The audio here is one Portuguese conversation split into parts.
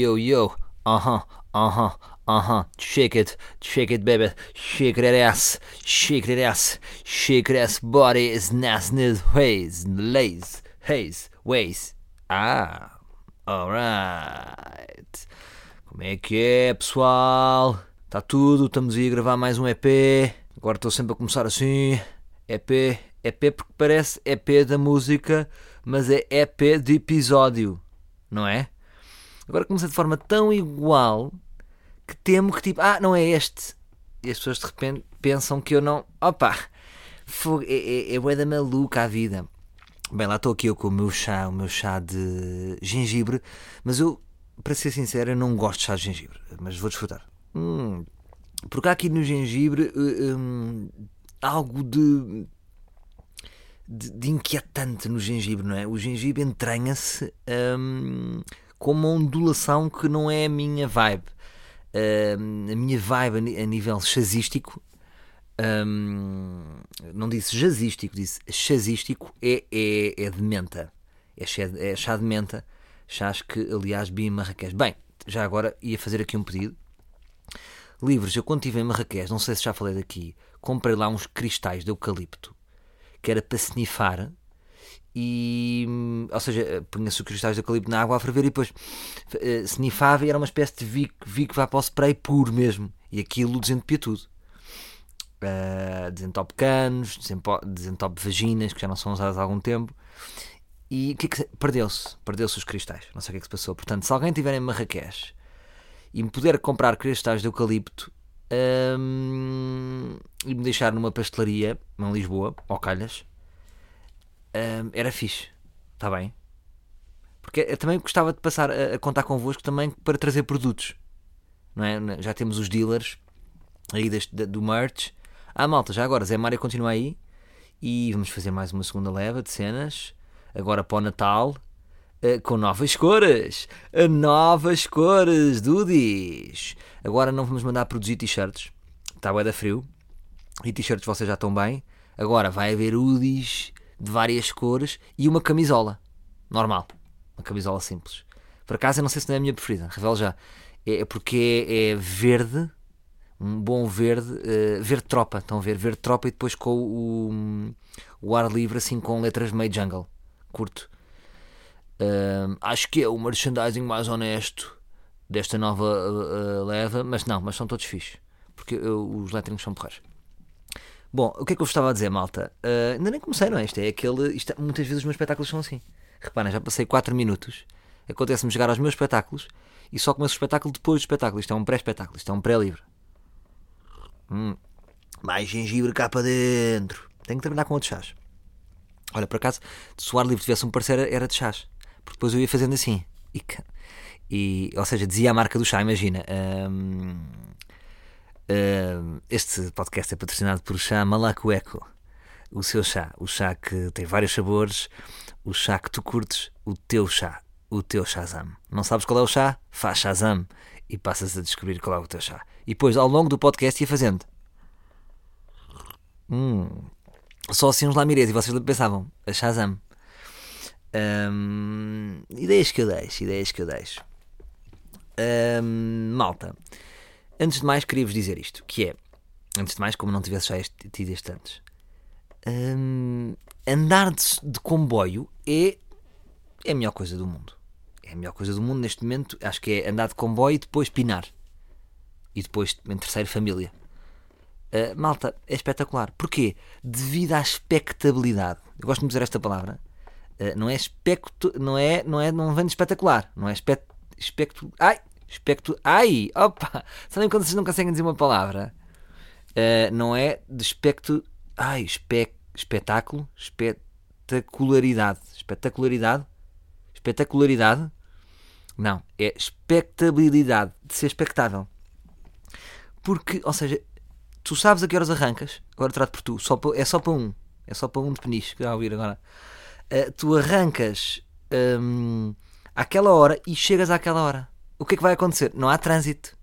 yo, yo. Uh-huh, uh-huh, uh-huh. Shake it, shake it, baby. Shake that ass, shake that ass, shake that ass. Body is nasty ways, lays, haze, ways. Ah, alright. Como é que é, pessoal? Está tudo, estamos aí a gravar mais um EP. Agora estou sempre a começar assim. EP, EP porque parece EP da música, mas é EP de episódio, não é? Agora começa de forma tão igual que temo que tipo, ah, não é este. E as pessoas de repente pensam que eu não. Opa! Fogo, é, é, é da maluca a vida. Bem, lá estou aqui eu com o meu chá, o meu chá de gengibre, mas eu, para ser sincero, eu não gosto de chá de gengibre, mas vou desfrutar. Hum, porque há aqui no gengibre hum, algo de, de, de, inquietante no gengibre, não é? O gengibre entranha-se hum, com uma ondulação que não é a minha vibe. Hum, a minha vibe a nível chazístico um, não disse jazzístico, disse chazístico, é, é, é de menta. É chá, é chá de menta. Chás que, aliás, vi em Marrakech. Bem, já agora ia fazer aqui um pedido. Livros, eu quando estive em Marrakech, não sei se já falei daqui, comprei lá uns cristais de eucalipto que era para snifar e ou seja, punha-se os cristais de eucalipto na água a ferver e depois uh, snifava e era uma espécie de Vic, Vic vá para o spray puro mesmo e aquilo desentupia tudo uh, desentope canos, desentope vaginas, que já não são usadas há algum tempo. E que, é que perdeu-se, perdeu-se os cristais. Não sei o que é que se passou. Portanto, se alguém tiver em Marrakech e me puder comprar cristais de eucalipto um, e me deixar numa pastelaria em Lisboa, ou Calhas, um, era fixe. Está bem? Porque eu também gostava de passar a, a contar convosco também para trazer produtos. Não é? Já temos os dealers aí deste, do merch ah, malta, já agora, Zé Mário continua aí e vamos fazer mais uma segunda leva de cenas, agora para o Natal, uh, com novas cores. Novas cores, Dudis. Agora não vamos mandar produzir t-shirts, está bué da frio, e t-shirts vocês já estão bem. Agora vai haver UDIs de várias cores e uma camisola, normal, uma camisola simples. Por acaso eu não sei se não é a minha preferida, revelo já. É porque é, é verde um bom verde, uh, verde tropa, estão a ver? Verde tropa e depois com o, o ar livre, assim com letras meio jungle. Curto. Uh, acho que é o merchandising mais honesto desta nova uh, leva, mas não, mas são todos fixos, porque os letrinhos são porreiros. Bom, o que é que eu estava a dizer, malta? ainda nem comecei, não é? Isto é aquele. Isto, é, muitas vezes os meus espetáculos são assim. Reparem, já passei 4 minutos. Acontece-me jogar aos meus espetáculos e só começo o espetáculo depois do espetáculo. Isto é um pré-espetáculo, isto é um pré-livre. Hum, mais gengibre cá para dentro. Tenho que trabalhar com outros chás. Olha, por acaso, se o ar livre tivesse um parceiro, era de chás. Porque depois eu ia fazendo assim. E, e ou seja, dizia a marca do chá, imagina. Um, este podcast é patrocinado por chá Malacueco. O seu chá. O chá que tem vários sabores. O chá que tu curtes. O teu chá. O teu Shazam. Não sabes qual é o chá? Faz Shazam e passas a descobrir qual é o teu chá. E depois, ao longo do podcast, ia fazendo. Hum, só assim uns lamirés. E vocês pensavam, a Shazam. Hum, ideias que eu deixo, ideias que eu deixo. Hum, malta, antes de mais, queria-vos dizer isto: que é, antes de mais, como não tivesse já este, tido este antes, hum, andar de, de comboio é, é a melhor coisa do mundo é a melhor coisa do mundo neste momento. Acho que é andar de comboio e depois pinar. E depois, em terceiro, família. Uh, malta, é espetacular. Porquê? Devido à espectabilidade. Eu gosto de dizer esta palavra. Uh, não é especto, não é, não é, não vem de espetacular. Não é espet, especto, ai, especto, ai, opa. Sabem quando vocês não conseguem dizer uma palavra? Uh, não é de especto, ai, espe, espetáculo, espetacularidade, espetacularidade, espetacularidade. Não, é expectabilidade, de ser expectável. Porque, ou seja, tu sabes a que horas arrancas, agora trato por tu, só para, é só para um, é só para um de peniche, que vai ouvir agora. Uh, tu arrancas um, àquela hora e chegas àquela hora. O que é que vai acontecer? Não há trânsito,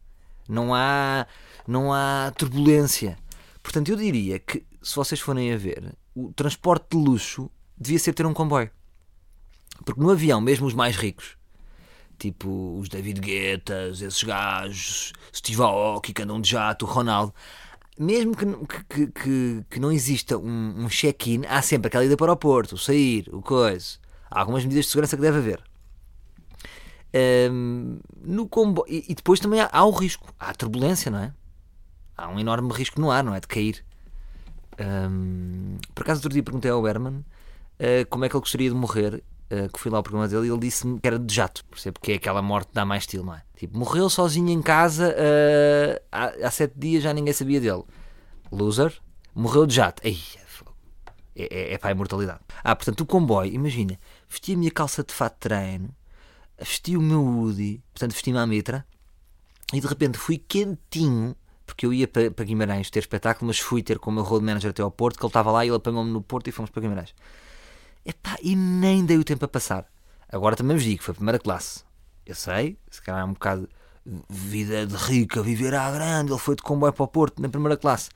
não há, não há turbulência. Portanto, eu diria que, se vocês forem a ver, o transporte de luxo devia ser ter um comboio. Porque no avião, mesmo os mais ricos, tipo os David Guettas, esses gajos, Steve Aoki que andam de jato, Ronaldo. Mesmo que, que, que, que não exista um, um check-in, há sempre aquela ida para o aeroporto, o sair, o coisa. Há algumas medidas de segurança que deve haver. No combo... E, e, depois também há, há o risco, há turbulência, não é? Há um enorme risco no ar, não é? De cair. Um, por acaso, outro dia perguntei ao Herman uh, como é que ele gostaria de morrer. Uh, que fui lá ao programa dele e ele disse-me que era de jato? Porque é aquela morte que dá mais estilo, não é? Tipo, morreu sozinho em casa uh, há, há sete dias, já ninguém sabia dele. Loser, morreu de jato. Ei, é, é, é para a imortalidade. Ah, portanto, o comboio, imagina, vesti a minha calça de fato de treino, vesti o meu hoodie, portanto, vesti-me à mitra, e de repente fui quentinho porque eu ia para, para Guimarães ter espetáculo, mas fui ter com o meu road manager até ao Porto, que ele estava lá e ele apanhou-me no Porto e fomos para Guimarães. Epá, e nem dei o tempo a passar. Agora também vos digo, foi a primeira classe. Eu sei, se calhar é um bocado vida de rica, viver à grande, ele foi de comboio para o Porto na primeira classe.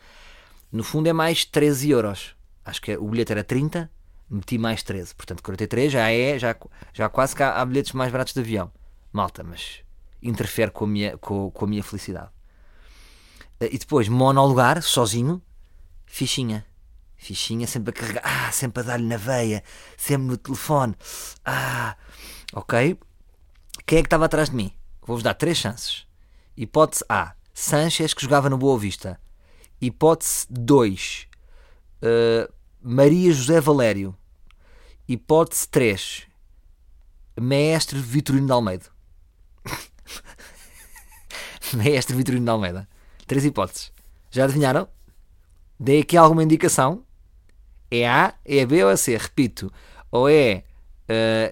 No fundo é mais 13 euros. Acho que o bilhete era 30, meti mais 13. Portanto, 43 já é, já, já quase que há, há bilhetes mais baratos de avião. Malta, mas interfere com a minha, com, com a minha felicidade. E depois, monolugar, sozinho, fichinha. Fichinha sempre a carregar, ah, sempre a dar-lhe na veia, sempre no telefone. Ah, ok. Quem é que estava atrás de mim? Vou-vos dar três chances. Hipótese A, Sanchez, que jogava no Boa Vista. Hipótese 2, uh, Maria José Valério. Hipótese 3, Mestre Vitorino de Almeida. Mestre Vitorino de Almeida. Três hipóteses. Já adivinharam? Dei aqui alguma indicação. É A, é B ou é C? Repito. Ou é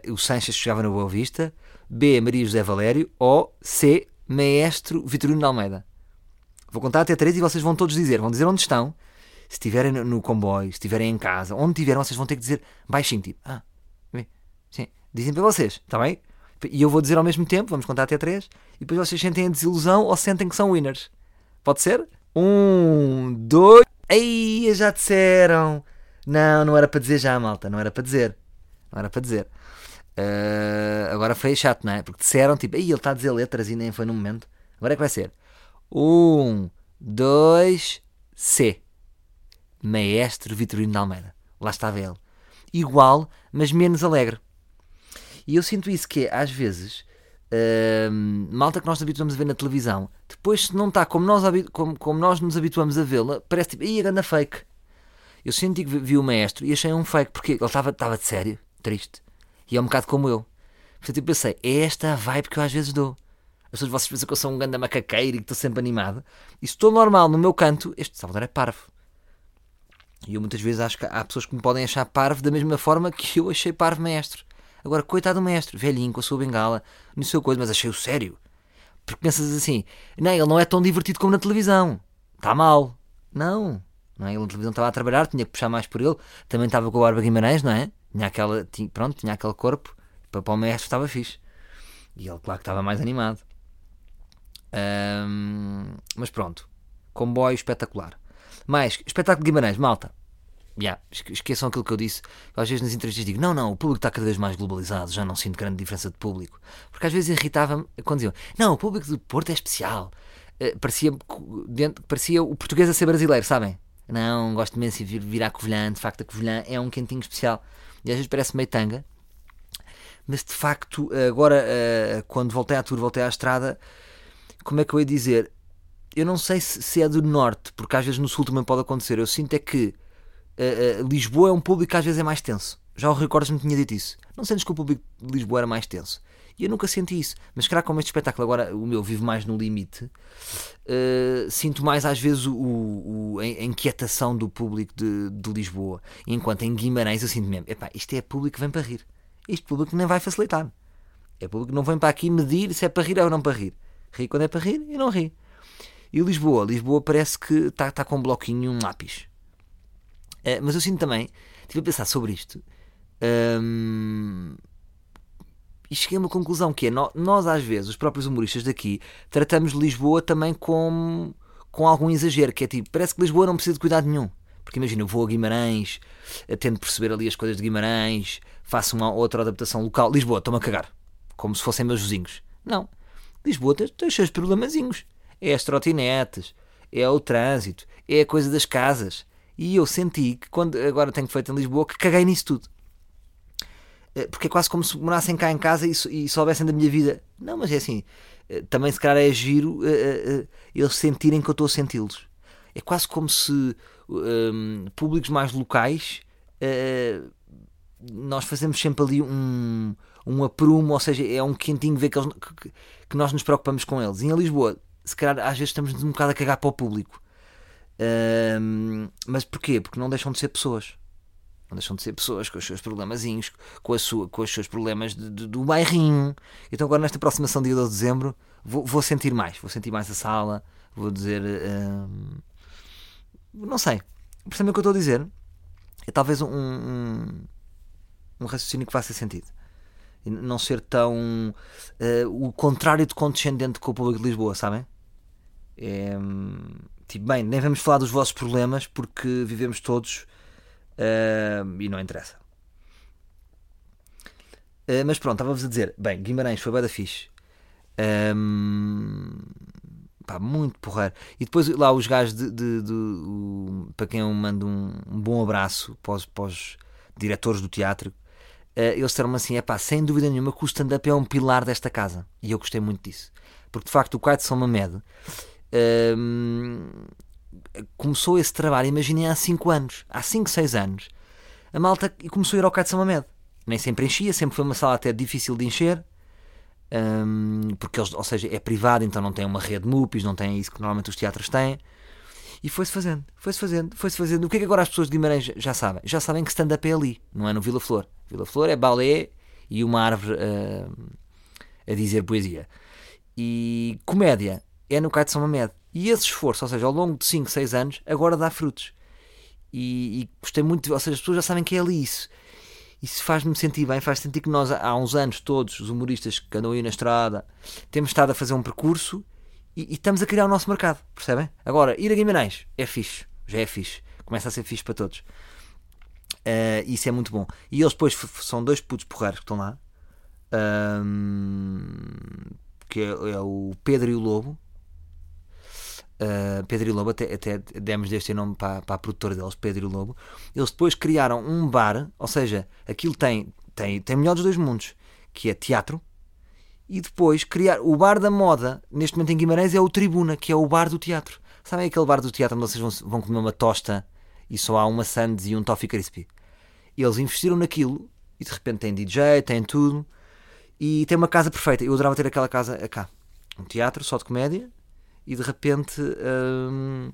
uh, o Sanches que jogava no Boa Vista, B, Maria José Valério, ou C, Maestro Vitorino de Almeida. Vou contar até três e vocês vão todos dizer. Vão dizer onde estão. Se estiverem no comboio, se estiverem em casa, onde estiverem, vocês vão ter que dizer baixinho, tipo, ah, sim, dizem para vocês, está bem? E eu vou dizer ao mesmo tempo, vamos contar até três, e depois vocês sentem a desilusão ou sentem que são winners. Pode ser? Um, dois. Aí já disseram. Não, não era para dizer já, malta. Não era para dizer. Não era para dizer. Uh, agora foi chato, não é? Porque disseram tipo, aí ele está a dizer letras e nem foi no momento. Agora é que vai ser. Um, dois, C. Maestro Vitorino de Almeida. Lá estava ele. Igual, mas menos alegre. E eu sinto isso que é, às vezes uh, malta que nós habituamos a ver na televisão, depois se não está como nós, como, como nós nos habituamos a vê-la, parece tipo, ia ganda fake. Eu senti que vi o maestro e achei um fake, porque ele estava de sério, triste. E é um bocado como eu. Portanto, eu pensei, é esta a vibe que eu às vezes dou. As pessoas vocês pensam que eu sou um ganda macaqueiro e que estou sempre animado. E se estou normal no meu canto, este Salvador é parvo. E eu muitas vezes acho que há pessoas que me podem achar parvo da mesma forma que eu achei parvo maestro. Agora, coitado do mestre, velhinho, com a sua bengala, no seu coisa, mas achei-o sério. Porque pensas assim, não, ele não é tão divertido como na televisão. Está mal. Não. não é? Ele na televisão estava a trabalhar, tinha que puxar mais por ele. Também estava com o Barba Guimarães, não é? Tinha aquela, tinha, pronto, tinha aquele corpo. Para, o mestre estava fixe. E ele, claro que estava mais animado. mas pronto. Comboio espetacular. Mais, espetáculo de Guimarães, malta yeah, esqueçam aquilo que eu disse. às vezes nas entrevistas digo: não, não, o público está cada vez mais globalizado, já não sinto grande diferença de público. Porque às vezes irritava-me quando diziam: não, o público do Porto é especial. Uh, parecia, dentro, parecia o português a ser brasileiro, sabem? Não, gosto imenso de vir, vir à Covilhã. De facto, a Covilhã é um quentinho especial. E às vezes parece meio tanga. Mas de facto, agora, uh, quando voltei à tour, voltei à estrada, como é que eu ia dizer? Eu não sei se, se é do norte, porque às vezes no sul também pode acontecer. Eu sinto é que uh, Lisboa é um público que às vezes é mais tenso. Já o Recordes me tinha dito isso. Não sentes que o público de Lisboa era mais tenso? E eu nunca senti isso. Mas será como este espetáculo agora, o meu, vive mais no limite, uh, sinto mais às vezes o, o, a inquietação do público de, de, Lisboa. Enquanto em Guimarães eu sinto mesmo, epá, isto é público que vem para rir. Este público nem vai facilitar. É público que não vem para aqui medir se é para rir ou não para rir. Ri quando é para rir e não ri. E Lisboa? Lisboa parece que está tá com um bloquinho um lápis. Uh, mas eu sinto também, estive a pensar sobre isto um, e cheguei a uma conclusão que é nós, às vezes, os próprios humoristas daqui, tratamos Lisboa também com, com algum exagero, que é tipo, parece que Lisboa não precisa de cuidado nenhum. Porque imagina, eu vou a Guimarães, eh, tento perceber ali as coisas de Guimarães, faço uma outra adaptação local. Lisboa, estou-me a cagar. Como se fossem meus vizinhos. Não. Lisboa tem os seus problemazinhos. É as trotinetes, é o trânsito, é a coisa das casas. E eu senti que quando agora tenho feito em Lisboa que caguei nisso tudo. Eh, porque é quase como se morassem cá em casa e, e soubessem da minha vida. Não, mas é assim. Eh, também se calhar é giro uh, eles sentirem que eu estou a senti-los. É quase como se um, públicos mais locais uh, nós fazemos sempre ali um, um aprumo, ou seja, é um quentinho ver que, eles, que, que, nós nos preocupamos com eles. E em Lisboa, se calhar às vezes estamos um bocado a cagar para o público. Uh, mas porquê? Porque não deixam de ser pessoas. Não deixam de ser pessoas com os seus problemazinhos, com, a sua, com os seus problemas de, de, do bairrinho. Então agora nesta aproximação dia 12 de dezembro vou, vou sentir mais, vou sentir mais a sala, vou dizer. Uh, não sei. Percebem o que eu estou a dizer? É talvez um, um, um raciocínio que faça sentido. Não ser tão. Uh, o contrário de condescendente com o público de Lisboa, sabem? É, tipo, bem, nem vamos falar dos vossos problemas porque vivemos todos uh, e não interessa. Uh, mas pronto, estava-vos a dizer, bem, Guimarães foi da fixe. Um, pá, muito porreiro. E depois lá os gajos de, de, de, de para quem eu mando um, um, bom abraço para os, para os diretores do teatro, uh, eles disseram-me assim: é pá, sem dúvida nenhuma que o stand-up é um pilar desta casa. E eu gostei muito disso. Porque de facto o de São Mamed começou esse trabalho, imaginei há 5 anos, há 5, 6 anos. A malta começou a ir ao de São Mamed. Nem sempre enchia, sempre foi uma sala até difícil de encher porque eles, ou seja, é privado, então não tem uma rede MUPIs, não tem isso que normalmente os teatros têm. E foi-se fazendo, foi-se fazendo, foi-se fazendo. O que é que agora as pessoas de Guimarães já sabem? Já sabem que stand-up é ali, não é no Vila Flor. Vila Flor é balé e uma árvore uh, a dizer poesia. E comédia é no de São Mamed. E esse esforço, ou seja, ao longo de 5, 6 anos, agora dá frutos. E, e gostei muito, ou seja, as pessoas já sabem que é ali isso isso faz-me sentir bem, faz sentir que nós há uns anos todos, os humoristas que andam aí na estrada, temos estado a fazer um percurso e, e, estamos a criar o nosso mercado, percebem? Agora, ir a Guimarães é fixe, já é fixe, começa a ser fixe para todos. Uh, isso é muito bom. E eles depois são dois putos porreiros que estão lá, um, que é, é o Pedro e o Lobo, uh, Pedro e Lobo, até, até demos deste nome para, para a produtora deles, Pedro e Lobo, eles depois criaram um bar, ou seja, aquilo tem, tem, tem melhor dos dois mundos, que é teatro, e depois criar o bar da moda, neste momento em Guimarães, é o Tribuna, que é o bar do teatro. Sabem aquele bar do teatro onde vocês vão, vão comer uma tosta e só há uma sandes e um toffee crispy? Eles investiram naquilo e de repente tem DJ, tem tudo e tem uma casa perfeita. Eu adorava ter aquela casa cá. Um teatro só de comédia e de repente um,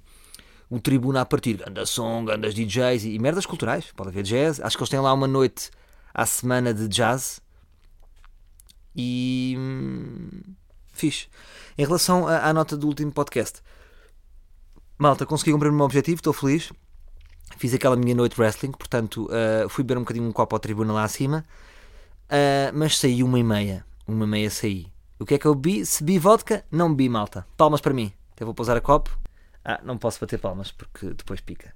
um tribuna a partir, ganda som, gandas DJs e, e merdas culturais, pode haver jazz. Acho que eles têm lá uma noite à semana de jazz e hum, fixe. Em relação à, à, nota do último podcast, malta, consegui cumprir o meu objetivo, estou feliz. Fiz aquela minha noite wrestling, portanto uh, fui beber um bocadinho um copo ao tribuna lá acima, uh, mas saí uma e meia. Uma e meia saí. O que é que eu bebi? Se bebi vodka, não bebi malta. Palmas para mim. Até vou pousar a copo. Ah, não posso bater palmas porque depois pica.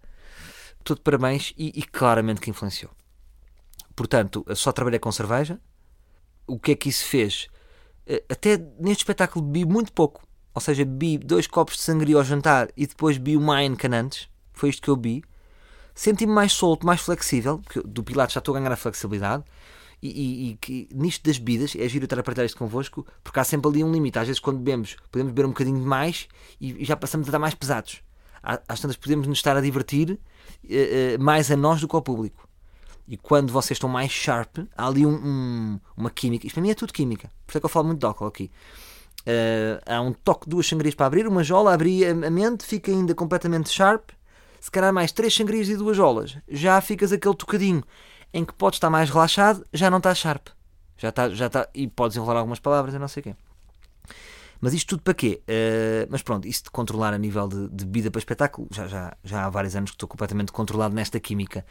Tudo parabéns e, e claramente que influenciou. Portanto, só trabalhei com cerveja. O que é que isso fez? Eh, até neste espetáculo bebi muito pouco. Ou seja, bebi dois copos de sangria ao jantar e depois bebi o Mayan Canantes. Foi isto que eu bebi. Senti-me mais solto, mais flexível. Porque do Pilates já estou a ganhar a flexibilidade e, e, que nisto das bebidas, é giro estar a partilhar isto convosco, porque há sempre ali um limite. Às vezes, quando bebemos, podemos beber um bocadinho mais e, e já passamos a estar mais pesados. Às tantas, podemos nos estar a divertir uh, uh, mais a nós do que ao público. E quando vocês estão mais sharp, há ali um, um, uma química. Isto para mim é tudo química. Por isso é que eu falo muito de álcool aqui. Uh, há um toque de duas sangrias para abrir, uma jola, abrir a mente, fica ainda completamente sharp. Se calhar mais três sangrias e duas jolas, já ficas aquele tocadinho em que podes estar mais relaxado, já não estás sharp. Já está, já está, e podes enrolar algumas palavras e não sei o quê. Mas isto tudo para quê? Uh, mas pronto, isso de controlar a nível de, de bebida para espetáculo, já, já, já há vários anos que estou completamente controlado nesta química.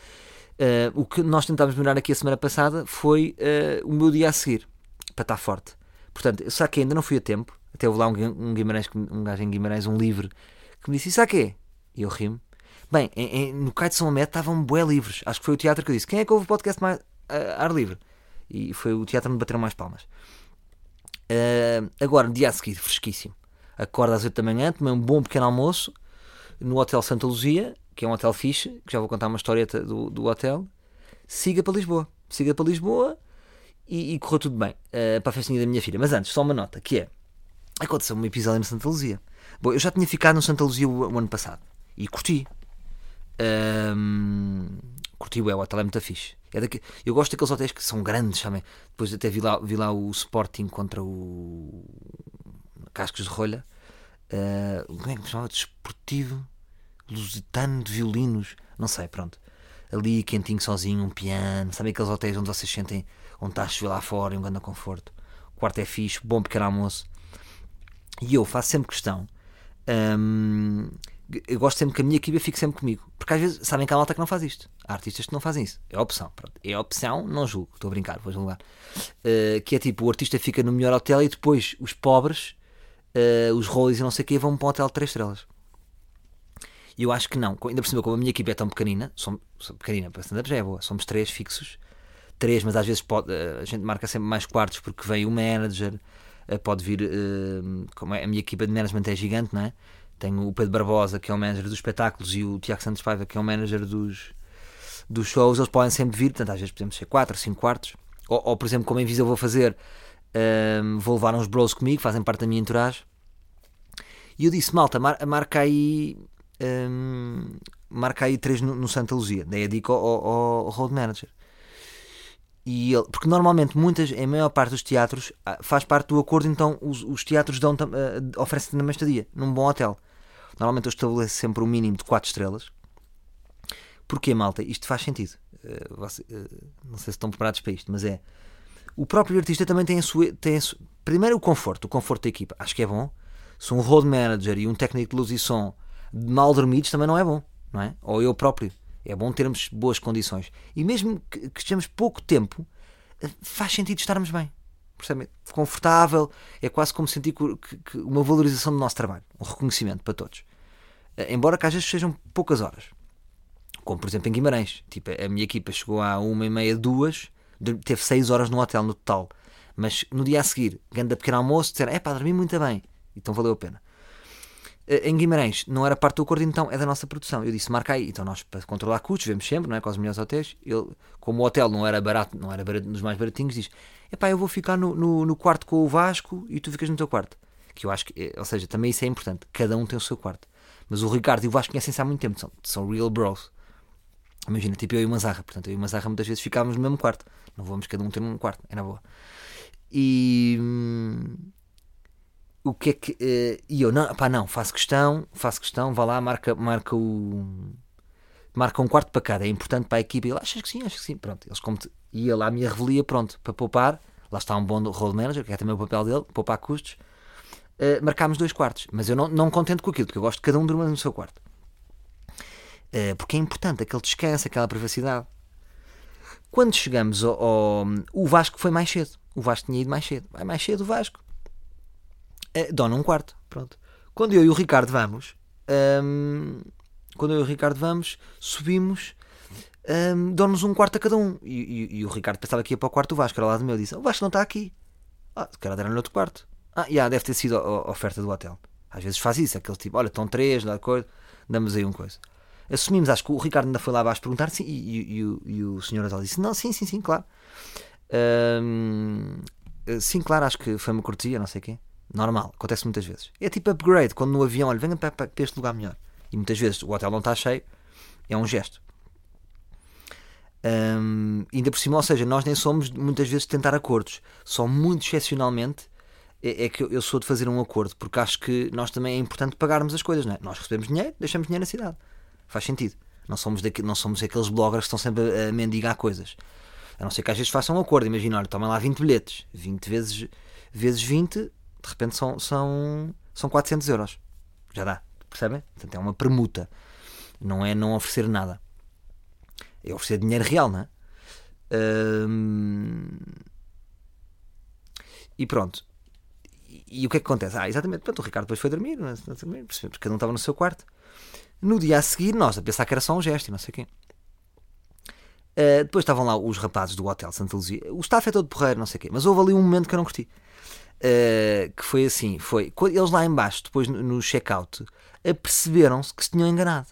Uh, o que nós tentámos melhorar aqui a semana passada foi uh, o meu dia a seguir, para estar forte. Portanto, eu saquei, ainda não fui a tempo, até houve lá um, um, Guimarães, um gajo em Guimarães, um livre, que me disse: Isso quê? E eu rimo. Bem, em, em, no Caio de São Amé estavam bué livres. Acho que foi o teatro que eu disse: quem é que ouve o podcast mais uh, ar livre? E foi o teatro onde bateram mais palmas. Uh, agora, dia a seguir, fresquíssimo. Acorda às 8 da manhã, tomei um bom pequeno almoço no Hotel Santa Luzia, que é um hotel fixe, que já vou contar uma historieta do, do hotel. Siga para Lisboa. Siga para Lisboa e, e correu tudo bem uh, para a festinha da minha filha. Mas antes, só uma nota, que é aconteceu um episódio no Santa Luzia. Bom, eu já tinha ficado no Santa Luzia o, o ano passado e curti. Um, curti o hotel é muito fixe. É daqui, eu gosto daqueles hotéis que são grandes também. Depois até vi lá, vi lá o Sporting contra o Cascos de Rolha. Uh, como é que me chamava? Desportivo Lusitano de Violinos. Não sei, pronto. Ali quentinho sozinho, um piano. Sabe aqueles hotéis onde vocês sentem onde está a chover lá fora e um grande conforto. O quarto é fixe, bom pequeno almoço. E eu faço sempre questão. Hum, eu gosto sempre que a minha equipa fique sempre comigo. Porque às vezes sabem que há malta que não faz isto. Há artistas que não fazem isso. É opção. Pronto. É opção, não julgo. Estou a brincar, vou julgar. Uh, que é tipo: o artista fica no melhor hotel e depois os pobres, uh, os rollies e não sei o quê, vão para um hotel de 3 estrelas. E eu acho que não. Ainda por cima, como a minha equipa é tão pequenina, somos, pequenina para stand-up já é boa, somos três fixos três, mas às vezes pode, eh, a gente marca sempre mais quartos porque vem o manager, pode vir, como é, a minha equipa de management é gigante, não é? Tenho o Pedro Barbosa, que é o manager dos espetáculos, e o Tiago Santos Paiva, que é o manager dos, dos shows. Eles podem sempre vir, portanto, às vezes podemos ser 4 ou 5 quartos. Ou, ou, por exemplo, como em Visa eu vou fazer, um, vou levar uns bros comigo, fazem parte da minha entourage. E eu disse, malta, mar, marca aí. Um, marca aí 3 no, no, Santa Luzia. Dei a dica ao, ao, ao road manager. E ele, porque normalmente, muitas, em maior parte dos teatros, ah, faz parte do acordo, então os, os teatros dão, uh, oferecem também estadia, num bom hotel. Normalmente eu estabeleço sempre um mínimo de 4 estrelas. Porquê, malta? Isto faz sentido. Uh, você, uh, não sei se estão preparados para isto, mas é. O próprio artista também tem a sua. Tem a sua primeiro, o conforto, o conforto da equipa. Acho que é bom. Se um road manager e um técnico de luz e som mal dormidos também não é bom, não é? Ou eu próprio. É bom termos boas condições. E mesmo que, que estejamos pouco tempo, eh, faz sentido estarmos bem. Percebem? Confortável, é quase como sentir que, que, uma valorização do nosso trabalho, um reconhecimento para todos. Eh, embora que às vezes sejam poucas horas. Como por exemplo em Guimarães. Tipo, a minha equipa chegou à uma e meia, duas, teve seis horas no hotel no total. Mas no dia a seguir, ganhando a pequeno almoço, disseram: é pá, dormi muito bem. Então valeu a pena. Eh, em Guimarães não era parte do acordo, então é da nossa produção. Eu disse, marca aí. Então nós, para controlar custos, vemos sempre, não é? com os melhores hotéis. Ele, como o hotel não era barato, não era barato, dos mais baratinhos, diz: epá, eu vou ficar no, no, no, quarto com o Vasco e tu ficas no teu quarto. Que eu acho que, eh, ou seja, também isso é importante. Cada um tem o seu quarto. Mas o Ricardo e o Vasco conhecem-se há muito tempo, são, são real bros. Imagina, tipo eu e uma Zarra. Portanto, eu e uma Zarra muitas vezes ficávamos no mesmo quarto. Não vamos cada um ter um quarto, é na boa. E. Hum, o que é que. Uh, e eu, não, pá, não, faço questão, faço questão, vá lá, marca, marca o. Marca um quarto para cada, é importante para a equipa. E ele, achas que sim, acho que sim. Pronto, eles como te, ia lá a minha revelia, pronto, para poupar. Lá está um bom road manager, que é também o papel dele, poupar custos. Uh, marcámos dois quartos, mas eu não, não contento com aquilo, porque eu gosto de cada um dormir no seu quarto. Uh, porque é importante aquele descanso, aquela privacidade. Quando chegamos ao, ao, O Vasco foi mais cedo. O Vasco tinha ido mais cedo. Vai mais cedo o Vasco é, dona um quarto. Pronto. Quando eu e o Ricardo vamos, um, quando eu e o Ricardo vamos, subimos, um, dão-nos um quarto a cada um. E, e, e, o Ricardo pensava que ia para o quarto do Vasco, era lá do meu, disse: O Vasco não está aqui. Ah, se calhar deram-lhe outro quarto. Ah, yeah, deve ter sido a, oferta do hotel. Às vezes faz isso, aquele tipo: Olha, estão três, dá coisa, damos aí um coisa. Assumimos, acho que o Ricardo ainda foi lá abaixo perguntar sim, e, e, e, o senhor hotel disse: Não, sim, sim, sim, claro. Um, sim, claro, acho que foi uma cortesia, não sei quê. Normal, acontece muitas vezes. É tipo upgrade, quando no avião, olha, venha para, para este lugar melhor. E muitas vezes o hotel não está cheio, é um gesto. Um, ainda por cima, ou seja, nós nem somos muitas vezes tentar acordos. Só muito excepcionalmente é, é que eu, eu, sou de fazer um acordo, porque acho que nós também é importante pagarmos as coisas, não é? Nós recebemos dinheiro, deixamos dinheiro na cidade. Faz sentido. Não somos, daqui, não somos aqueles bloggers que estão sempre a, mendigar coisas. A não ser que às vezes façam um acordo. Imagina, olha, tomem lá 20 bilhetes. 20 vezes, vezes 20 de repente são, são, são 400 euros. Já dá, percebem? Portanto, é uma permuta. Não é não oferecer nada. É oferecer dinheiro real, não é? Hum... E pronto. E, o que é que acontece? Ah, exatamente. Portanto, o Ricardo depois foi dormir, não é? porque cada um estava no seu quarto. No dia a seguir, nós a pensar que era só um gesto e não sei quem. Uh, depois estavam lá os rapazes do Hotel Santa Luzia. O staff é todo porreiro, não sei o quê. Mas houve ali um momento que eu não curti. Uh, que foi assim: foi eles lá embaixo, depois no, no check-out, aperceberam-se que se tinham enganado.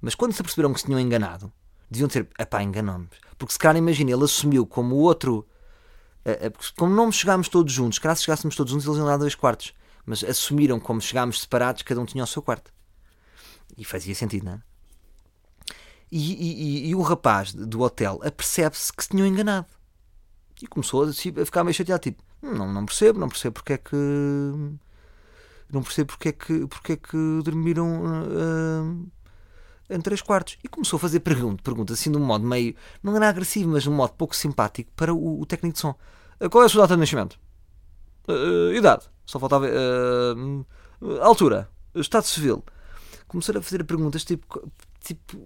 Mas quando se aperceberam que se tinham enganado, deviam dizer: epá, enganamos. Porque se calhar, imagina, ele assumiu como o outro. Uh, uh, como não chegámos todos juntos, se chegássemos todos juntos, eles iam dar dois quartos. Mas assumiram como chegámos separados, cada um tinha o seu quarto. E fazia sentido, não é? E, e, e o rapaz do hotel apercebe-se que se tinham enganado. E começou a, ficar meio chateado, tipo, hum, não, não percebo, não percebo porque é que. Não percebo porque é que, porque é que dormiram uh, em três quartos. E começou a fazer perguntas, perguntas assim de um modo meio. Não era agressivo, mas de um modo pouco simpático para o, o técnico de som. Uh, qual é a sua data de nascimento? Uh, idade. Só faltava. altura. Estado civil. Começaram a fazer perguntas tipo. tipo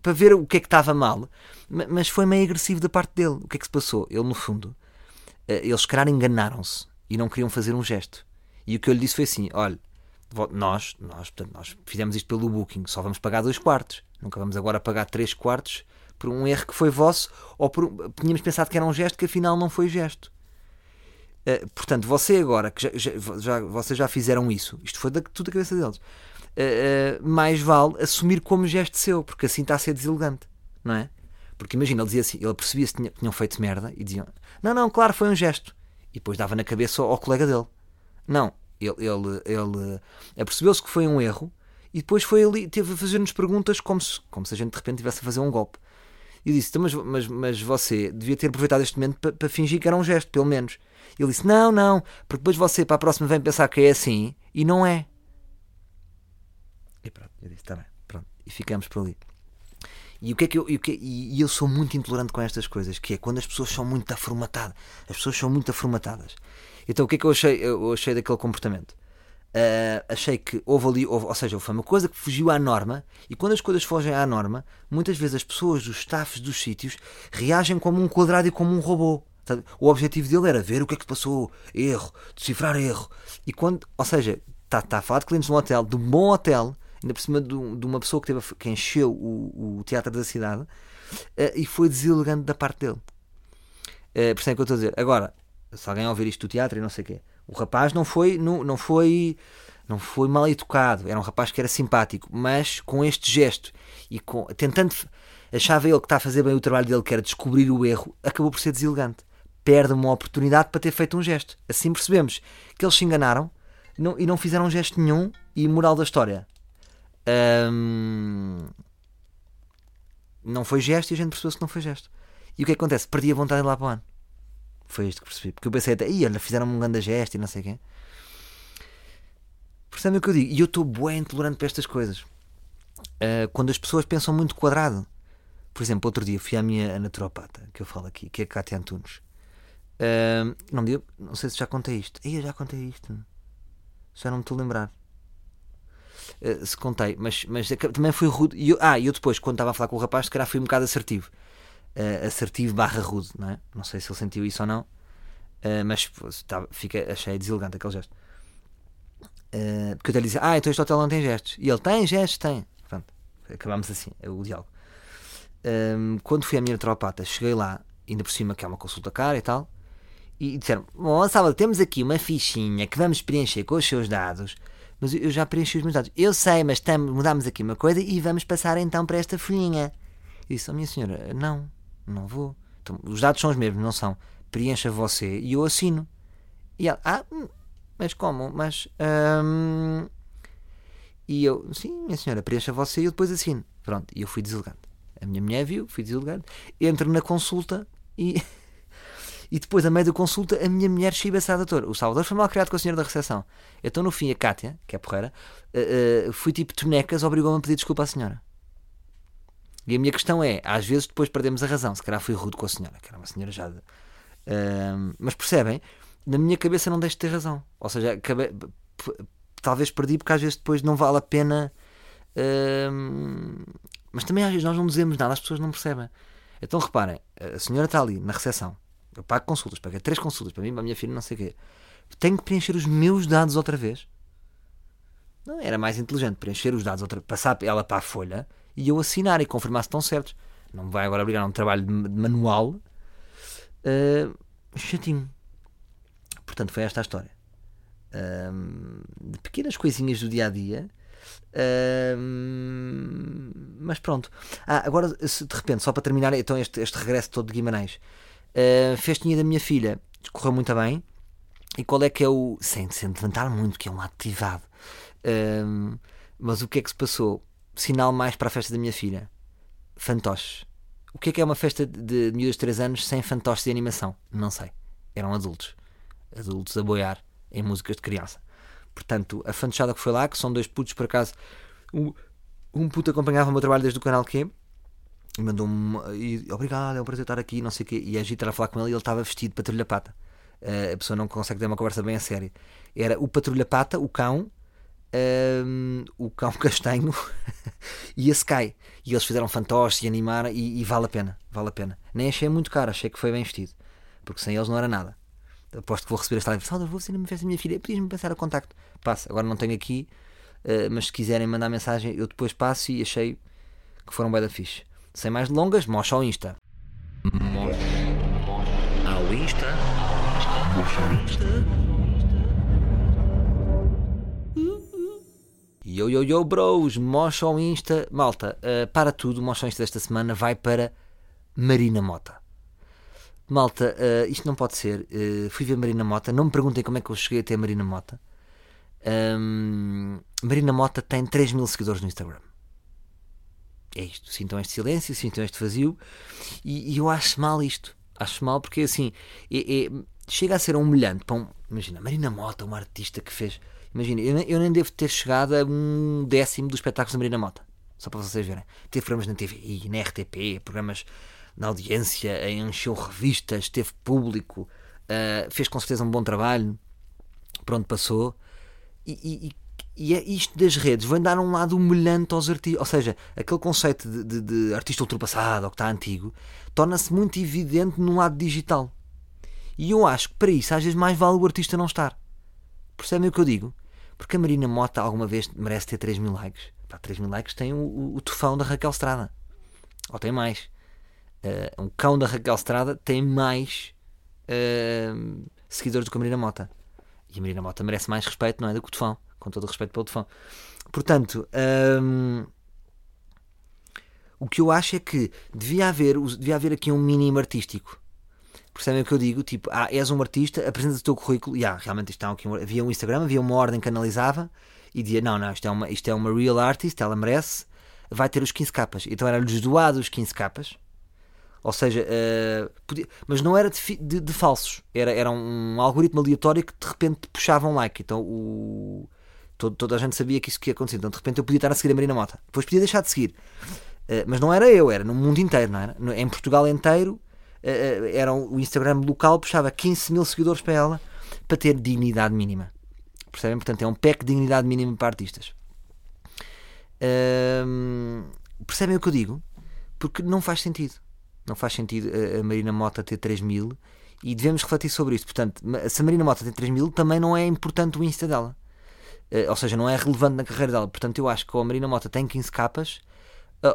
para ver o que é que estava mal, mas foi meio agressivo da parte dele. O que é que se passou? Ele, no fundo, eles, se calhar, enganaram-se e não queriam fazer um gesto. E o que eu lhe disse foi assim: olha, nós, nós, portanto, nós fizemos isto pelo Booking, só vamos pagar dois quartos, nunca vamos agora pagar três quartos por um erro que foi vosso ou por. Tínhamos pensado que era um gesto que afinal não foi gesto. Uh, portanto, você agora, que já, já, já, vocês já fizeram isso, isto foi da, tudo da cabeça deles uh, mais vale assumir como gesto seu, porque assim está a ser deselegante, não é? Porque imagina, ele dizia assim, ele percebia se tinha, tinham feito merda e diziam, não, não, claro, foi um gesto. E depois dava na cabeça ao, ao colega dele. Não, ele, ele, ele apercebeu-se que foi um erro e depois foi ali, teve a fazer-nos perguntas como se, como se a gente de repente estivesse a fazer um golpe. E eu disse, então, mas, mas, mas você devia ter aproveitado este momento para, para fingir que era um gesto, pelo menos. Ele disse, não, não, porque depois você para a próxima vem pensar que é assim e não é. E pronto, eu disse, está bem, pronto. E ficamos por ali. E o que é que eu, e, o que, e eu sou muito intolerante com estas coisas, que é quando as pessoas são muito aformatadas. As pessoas são muito aformatadas. Então o que é que eu achei, eu achei daquele comportamento? Uh, achei que houve ali, houve, ou seja, foi uma coisa que fugiu à norma, e quando as coisas fogem à norma, muitas vezes as pessoas, os staffs dos sítios, reagem como um quadrado e como um robô. O objetivo dele era ver o que é que passou, erro, decifrar erro. E quando, ou seja, está tá a falar de clientes de um hotel, de um bom hotel, ainda por cima de, de uma pessoa que, teve, que encheu o, o teatro da cidade, uh, e foi deselegante da parte dele. Uh, por isso é que eu estou a dizer. Agora, se alguém ouvir isto do teatro e não sei o quê, o rapaz não foi, não, não foi não foi mal educado, era um rapaz que era simpático, mas com este gesto e com, tentando, achava ele que está a fazer bem o trabalho dele, que era descobrir o erro, acabou por ser deselegante. Perde uma oportunidade para ter feito um gesto. Assim percebemos que eles se enganaram não, e não fizeram um gesto nenhum. E moral da história, um, não foi gesto e a gente percebeu que não foi gesto. E o que, é que acontece? Perdi a vontade de ir lá para o ano. Foi isto que percebi. Porque eu pensei até, olha, fizeram um grande gesto e não sei o quê. Percebem o que eu digo? E eu estou bem intolerante para estas coisas. Uh, quando as pessoas pensam muito quadrado. Por exemplo, outro dia fui à minha naturopata, que eu falo aqui, que é a Cátia Antunes. Uh, não, não sei se já contei isto. Ei, eu já contei isto. Já não me estou a lembrar. Eh, se contei, mas, mas também foi rude. Eu, ah, eu depois, quando estava a falar com o rapaz, se calhar fui um bocado assertivo. Uh, assertivo barra rude, não é? Não sei se ele sentiu isso ou não, uh, mas tá, fica, achei deselegante aquele gesto. Uh, porque eu até lhe disse, ah, então este hotel não tem gestos. E ele tem gestos, tem. Pronto, acabámos assim, o diálogo. Ehm, quando fui à minha naturopata, cheguei lá, ainda por cima que é uma consulta cara e tal, e disseram: Bom, Salvador, temos aqui uma fichinha que vamos preencher com os seus dados mas eu já preenchi os meus dados. Eu sei, mas estamos, mudamos aqui uma coisa e vamos passar então para esta folhinha. E disse, oh, minha senhora, não, não vou. Então, os dados são os mesmos, não são? Preencha você e eu assino. E ela, ah, hum, mas como? Mas. Hum... E eu, sim, minha senhora, preencha você e eu depois assino. Pronto, e eu fui deselegante. A minha mulher viu, fui deselegante. Entro na consulta e. E depois, a meio da consulta, a minha mulher chiba-se à doutora. O Salvador foi mal criado com a senhora da recepção. Então, no fim, a Cátia, que é porreira, uh, uh, fui tipo tonecas, obrigou-me a pedir desculpa à senhora. E a minha questão é: às vezes depois perdemos a razão. Se calhar fui rude com a senhora, que era uma senhora já. De... Mas percebem? Na minha cabeça não deixo de ter razão. Ou seja, acabei... talvez perdi porque às vezes depois não vale a pena. mas também às vezes nós não dizemos nada, as pessoas não percebem. Então reparem, a senhora está ali na recepção eu pago consultas, paguei três consultas para mim, para a minha filha, não sei o quê. Tenho que preencher os meus dados outra vez. Não era mais inteligente preencher os dados outra passar ela para a folha e eu assinar e confirmar se estão certos. Não me vai agora obrigar a um trabalho de manual uh, chatinho. Portanto, foi esta a história. Um, de pequenas coisinhas do dia a dia. Um, mas pronto. Ah, agora, de repente, só para terminar, então este, este regresso todo de Guimarães, uh, festinha da minha filha correu muito bem. E qual é que é o. Sem, sem levantar muito, que é um lado privado. Um, mas o que é que se passou? Sinal mais para a festa da minha filha: fantoches. O que é que é uma festa de miúdas de 3 anos sem fantoches de animação? Não sei. Eram adultos. Adultos a boiar em músicas de criança. Portanto, a fantochada que foi lá, que são dois putos por acaso. Um, um puto acompanhava o meu trabalho desde o canal Q e mandou-me obrigado, é um prazer estar aqui, não sei o quê. E a Gita a falar com ele e ele estava vestido de patrulha pata. Uh, a pessoa não consegue ter uma conversa bem a sério. Era o patrulha pata, o cão, um, o cão castanho e a Sky. E eles fizeram fantoches e animaram e, e, vale a pena, vale a pena. Nem achei muito caro, achei que foi bem vestido. Porque sem eles não era nada. Aposto que vou receber esta live. Salvador, vou ser uma festa da minha filha. Podias-me passar a contacto. Passa, agora não tenho aqui, uh, mas se quiserem mandar mensagem, eu depois passo e achei que foram bem da fixe. Sem mais delongas, mocha ao Insta. Mocha ao Insta. Mocha ao Insta. Yo, yo, yo, bros, mocha ao Insta. Malta, uh, para tudo, mocha ao Insta desta semana vai para Marina Mota. Malta, uh, isto não pode ser. Uh, fui ver Marina Mota. Não me perguntem como é que eu cheguei a ter Marina Mota. Um, Marina Mota tem 3 mil seguidores no Instagram. É isto. Sintam este silêncio, sintam este vazio. E, e eu acho mal isto. Acho mal porque assim é, é, chega a ser humilhante. Para um, imagina, Marina Mota, uma artista que fez. Imagina, eu, eu, nem devo ter chegado a um décimo dos espetáculos da Marina Mota. Só para vocês verem. Teve programas na TVI, na RTP, programas na audiência, encheu revistas, teve público, uh, fez com certeza um bom trabalho. Pronto, passou. E, e, e é isto das redes vai dar um lado humilhante aos artistas. Ou seja, aquele conceito de, de, de artista ultrapassado ou que está antigo torna-se muito evidente no lado digital. E eu acho que para isso às vezes mais vale o artista não estar. Percebem o que eu digo? Porque a Marina Mota alguma vez merece ter 3 mil likes. Pá, 3 mil likes tem o, o, o tufão da Raquel Estrada. Ou tem mais uh, um cão da Raquel Estrada tem mais uh, seguidores do que a Marina Mota. E a Marina Mota merece mais respeito, não é? Do que o Tufão, com todo o respeito pelo Tufão. Portanto, um, o que eu acho é que devia haver, devia haver aqui um mínimo artístico. Percebem o que eu digo? Tipo, ah, és um artista, apresentas o teu currículo, e ah, realmente está aqui havia um Instagram, havia uma ordem que analisava e dizia: não, não, isto é uma, isto é uma real artist, ela merece, vai ter os 15 capas. Então era-lhes doado os 15 capas ou seja, uh, podia, mas não era de, de, de, falsos, era, era um algoritmo aleatório que de repente puxava um like. Então o, todo, toda a gente sabia que isso que ia acontecer. Então de repente eu podia estar a seguir a Marina Mota, depois podia deixar de seguir. Uh, mas não era eu, era no mundo inteiro, não era? Em Portugal inteiro, era o Instagram local puxava 15 mil seguidores para ela para ter dignidade mínima. Percebem? Portanto, é um pack de dignidade mínima para artistas. percebem o que eu digo? Porque não faz sentido. Não faz sentido a Marina Mota ter 3 mil e devemos refletir sobre isso. Portanto, se a Marina Mota tem 3 mil, também não é importante o Insta dela. Uh, ou seja, não é relevante na carreira dela. Portanto, eu acho que a Marina Mota tem 15 capas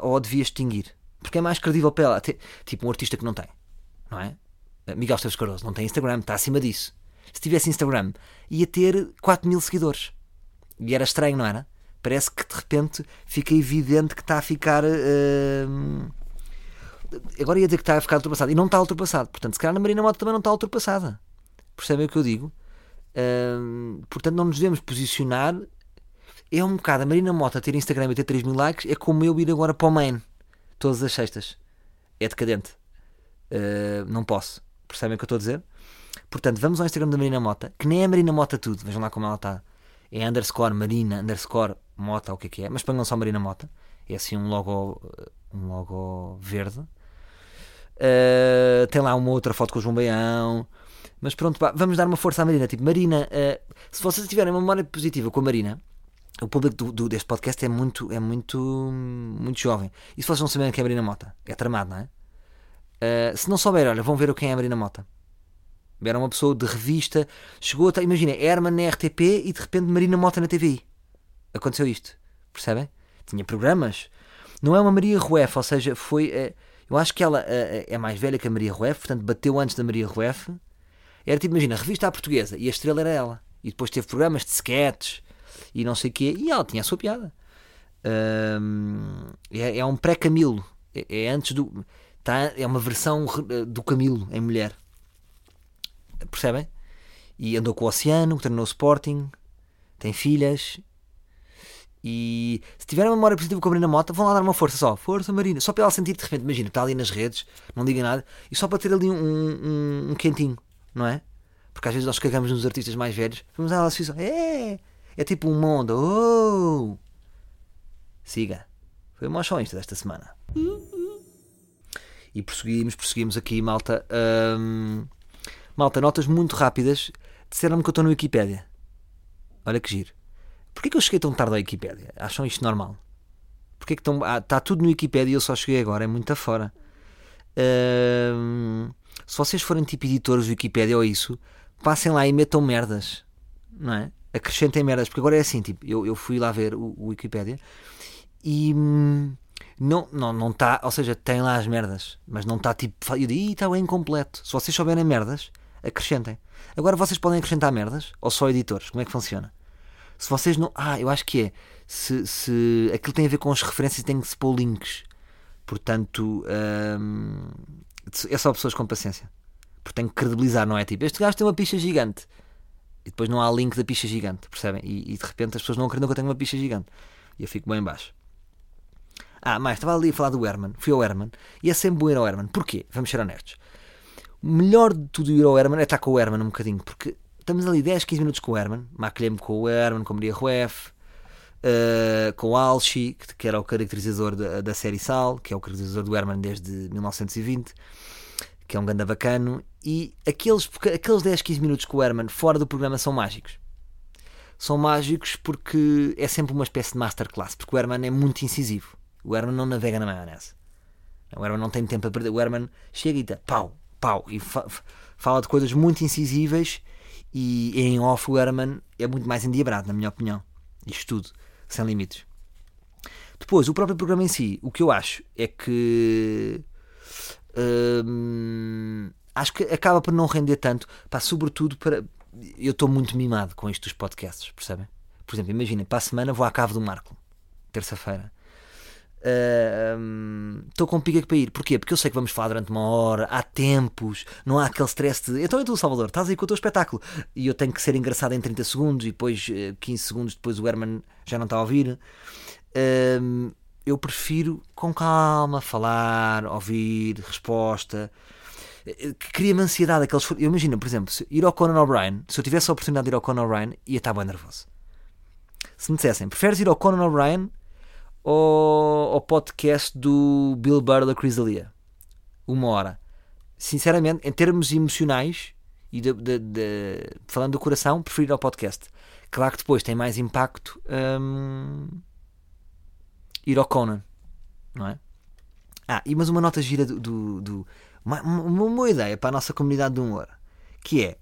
ou devia extinguir. Porque é mais credível para ela. Tipo um artista que não tem. Não é? Uh, Miguel Esteves Cardoso não tem Instagram, está acima disso. Se tivesse Instagram, ia ter 4 mil seguidores. E era estranho, não era? Parece que de repente fica evidente que está a ficar agora ia dizer que está a ficar ultrapassado e não está ultrapassado. Portanto, se calhar na Marina Mota também não está ultrapassada. Percebem o que eu digo? portanto, não nos devemos posicionar. É um bocado a Marina Mota ter Instagram e ter 3 mil likes. É como eu ir agora para o main todas as sextas. É decadente. Uh, não posso. Percebem o que eu estou a dizer? Portanto, vamos ao Instagram da Marina Mota, que nem é Marina Mota tudo. Vejam lá como ela está. É underscore Marina, underscore Mota, o que é que é. Mas ponham só Marina Mota. É assim um logo, um logo verde. Uh, tem lá uma outra foto com o João Baião. Mas pronto, pá, vamos dar uma força à Marina. Tipo, Marina, uh, se vocês tiverem uma memória positiva com a Marina, o público do, do, deste podcast é muito, é muito, muito jovem. E se vocês não saberem quem é a Marina Mota, é tramado, não é? Uh, se não souberem, olha, vão ver quem é a Marina Mota. Era uma pessoa de revista, chegou a. Imagina, Herman na RTP e de repente Marina Mota na TVI. Aconteceu isto, percebem? Tinha programas. Não é uma Maria Rueff, ou seja, foi. Uh, eu acho que ela uh, é mais velha que a Maria Rueff, portanto bateu antes da Maria Rueff Era tipo, imagina, revista à portuguesa e a estrela era ela. E depois teve programas de sketches e não sei o quê. E ela tinha a sua piada. É, é, um pré-Camilo. É, é, antes do. Tá, é uma versão do Camilo em mulher. Percebem? E andou com o Oceano, treinou o Sporting, tem filhas. E se tiver uma memória positiva com a Marina Mota, vão lá dar uma força só. Força Marina. Só para ela sentir de repente, imagina, está ali nas redes, não diga nada, e só para ter ali um, um, um quentinho, não é? Porque às vezes nós cagamos nos artistas mais velhos, vamos lá, elas ficam, é, é tipo um mundo, oh! Siga. Foi o maior show desta semana. E prosseguimos, prosseguimos aqui, malta. Hum, malta, notas muito rápidas. Disseram-me que eu estou no Wikipédia. Olha que giro. Porquê que eu cheguei tão tarde à Wikipédia? Acham isto normal? Porquê que estão... Ah, está tudo no Wikipédia e eu só cheguei agora? É muito afora. Hum, se vocês forem tipo editores do Wikipédia ou isso, passem lá e metam merdas. Não é? Acrescentem merdas. Porque agora é assim, tipo, eu, eu fui lá ver o, o Wikipédia e hum, não não não está, ou seja, tem lá as merdas, mas não está tipo, eu digo, está bem incompleto. Se vocês souberem merdas, acrescentem. Agora vocês podem acrescentar merdas ou só editores? Como é que funciona? Se vocês não, ah, eu acho que é. Se, se aquilo tem a ver com as referências, tem que se pôr links. Portanto, hum, é só pessoas com paciência. Porque tem que credibilizar, não é? Tipo, este gajo tem uma picha gigante. E depois não há link da picha gigante, percebem? E, e de repente as pessoas não acreditam que eu tenho uma picha gigante. E eu fico bem baixo. Ah, mais, estava ali a falar do Herman. Fui ao Herman. E é sempre bom ir ao Herman. Porquê? Vamos ser honestos. O melhor de tudo ir ao Herman é estar com o Herman um bocadinho. Porque estamos ali 10, 15 minutos com o Herman. Maquilhei-me com o Herman, com a Maria Rueff. Uh, com o Alchi, que, era o caracterizador da, da série Sal, que é o caracterizador do Herman desde 1920, que é um ganda bacano. E aqueles, aqueles 10, 15 minutos com o Herman fora do programa são mágicos são mágicos porque é sempre uma espécie de masterclass, porque o Herman é muito incisivo. O Herman não navega na maionese. O Herman não tem tempo a perder. O Herman chega e dá pau, pau, e fa fala de coisas muito incisíveis e em off o Herman é muito mais endiabrado, na minha opinião. Isto tudo, sem limites. Depois, o próprio programa em si, o que eu acho é que. Hum, acho que acaba por não render tanto, pá, sobretudo para. Eu estou muito mimado com isto dos podcasts, percebem? Por exemplo, imaginem, para a semana vou à Cave do Marco, terça-feira estou uh, com pica para ir. Porquê? Porque eu sei que vamos falar durante uma hora, há tempos, não há aquele stress de então e tu, Salvador, estás aí com o teu espetáculo e eu tenho que ser engraçado em 30 segundos e depois 15 segundos depois o Herman já não está a ouvir. Uh, eu prefiro com calma falar, ouvir, resposta. Cria-me ansiedade. Aqueles... Eu imagino, por exemplo, ir ao Conan O'Brien, se eu tivesse a oportunidade de ir ao Conan O'Brien, ia estar bem nervoso. Se me dissessem, preferes ir ao Conan O'Brien ao, ao podcast do Bill Burr da Chrysalia. Uma hora. Sinceramente, em termos emocionais e de, de, de, falando do coração, prefiro ir ao podcast. Claro que depois tem mais impacto hum, ir ao Conan, não é? Ah, e mas uma nota gira do. do, do uma, uma, boa ideia para a nossa comunidade de humor que é